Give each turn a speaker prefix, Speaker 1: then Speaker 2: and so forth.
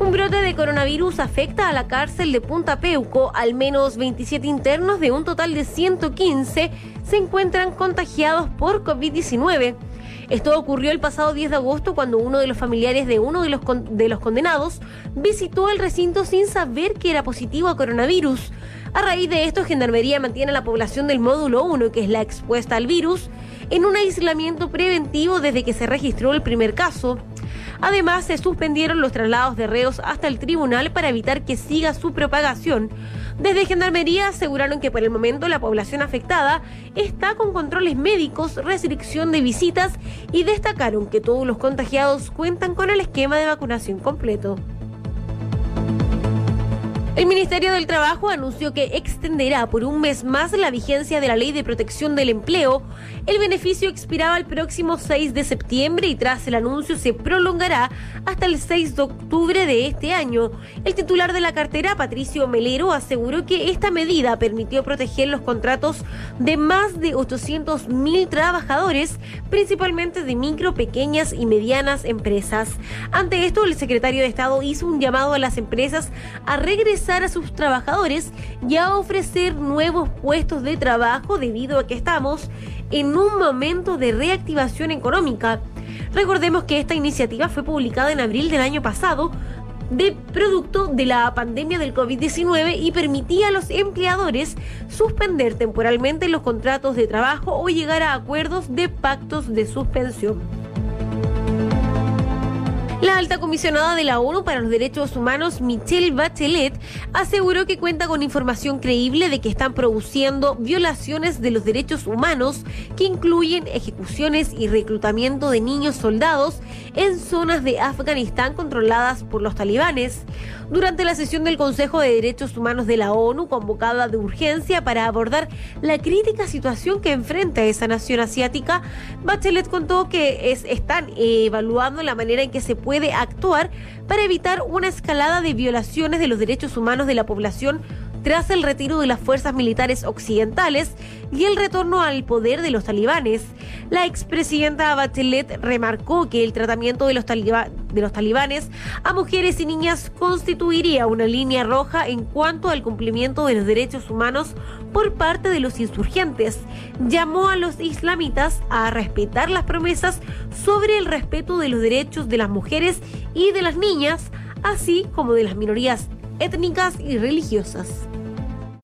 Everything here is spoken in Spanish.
Speaker 1: Un brote de coronavirus afecta a la cárcel de Punta Peuco. Al menos 27 internos de un total de 115 se encuentran contagiados por COVID-19. Esto ocurrió el pasado 10 de agosto cuando uno de los familiares de uno de los, de los condenados visitó el recinto sin saber que era positivo a coronavirus. A raíz de esto, Gendarmería mantiene a la población del módulo 1, que es la expuesta al virus, en un aislamiento preventivo desde que se registró el primer caso. Además, se suspendieron los traslados de reos hasta el tribunal para evitar que siga su propagación. Desde Gendarmería aseguraron que por el momento la población afectada está con controles médicos, restricción de visitas y destacaron que todos los contagiados cuentan con el esquema de vacunación completo. El Ministerio del Trabajo anunció que extenderá por un mes más la vigencia de la Ley de Protección del Empleo. El beneficio expiraba el próximo 6 de septiembre y tras el anuncio se prolongará hasta el 6 de octubre de este año. El titular de la cartera, Patricio Melero, aseguró que esta medida permitió proteger los contratos de más de 800 mil trabajadores, principalmente de micro, pequeñas y medianas empresas. Ante esto, el secretario de Estado hizo un llamado a las empresas a regresar a sus trabajadores y a ofrecer nuevos puestos de trabajo debido a que estamos en un momento de reactivación económica. Recordemos que esta iniciativa fue publicada en abril del año pasado de producto de la pandemia del COVID-19 y permitía a los empleadores suspender temporalmente los contratos de trabajo o llegar a acuerdos de pactos de suspensión. La alta comisionada de la ONU para los Derechos Humanos, Michelle Bachelet, aseguró que cuenta con información creíble de que están produciendo violaciones de los derechos humanos que incluyen ejecuciones y reclutamiento de niños soldados en zonas de Afganistán controladas por los talibanes. Durante la sesión del Consejo de Derechos Humanos de la ONU, convocada de urgencia para abordar la crítica situación que enfrenta esa nación asiática, Bachelet contó que es, están evaluando la manera en que se puede actuar para evitar una escalada de violaciones de los derechos humanos de la población tras el retiro de las fuerzas militares occidentales y el retorno al poder de los talibanes. La expresidenta Bachelet remarcó que el tratamiento de los, de los talibanes a mujeres y niñas constituiría una línea roja en cuanto al cumplimiento de los derechos humanos por parte de los insurgentes. Llamó a los islamitas a respetar las promesas sobre el respeto de los derechos de las mujeres y de las niñas, así como de las minorías étnicas y religiosas.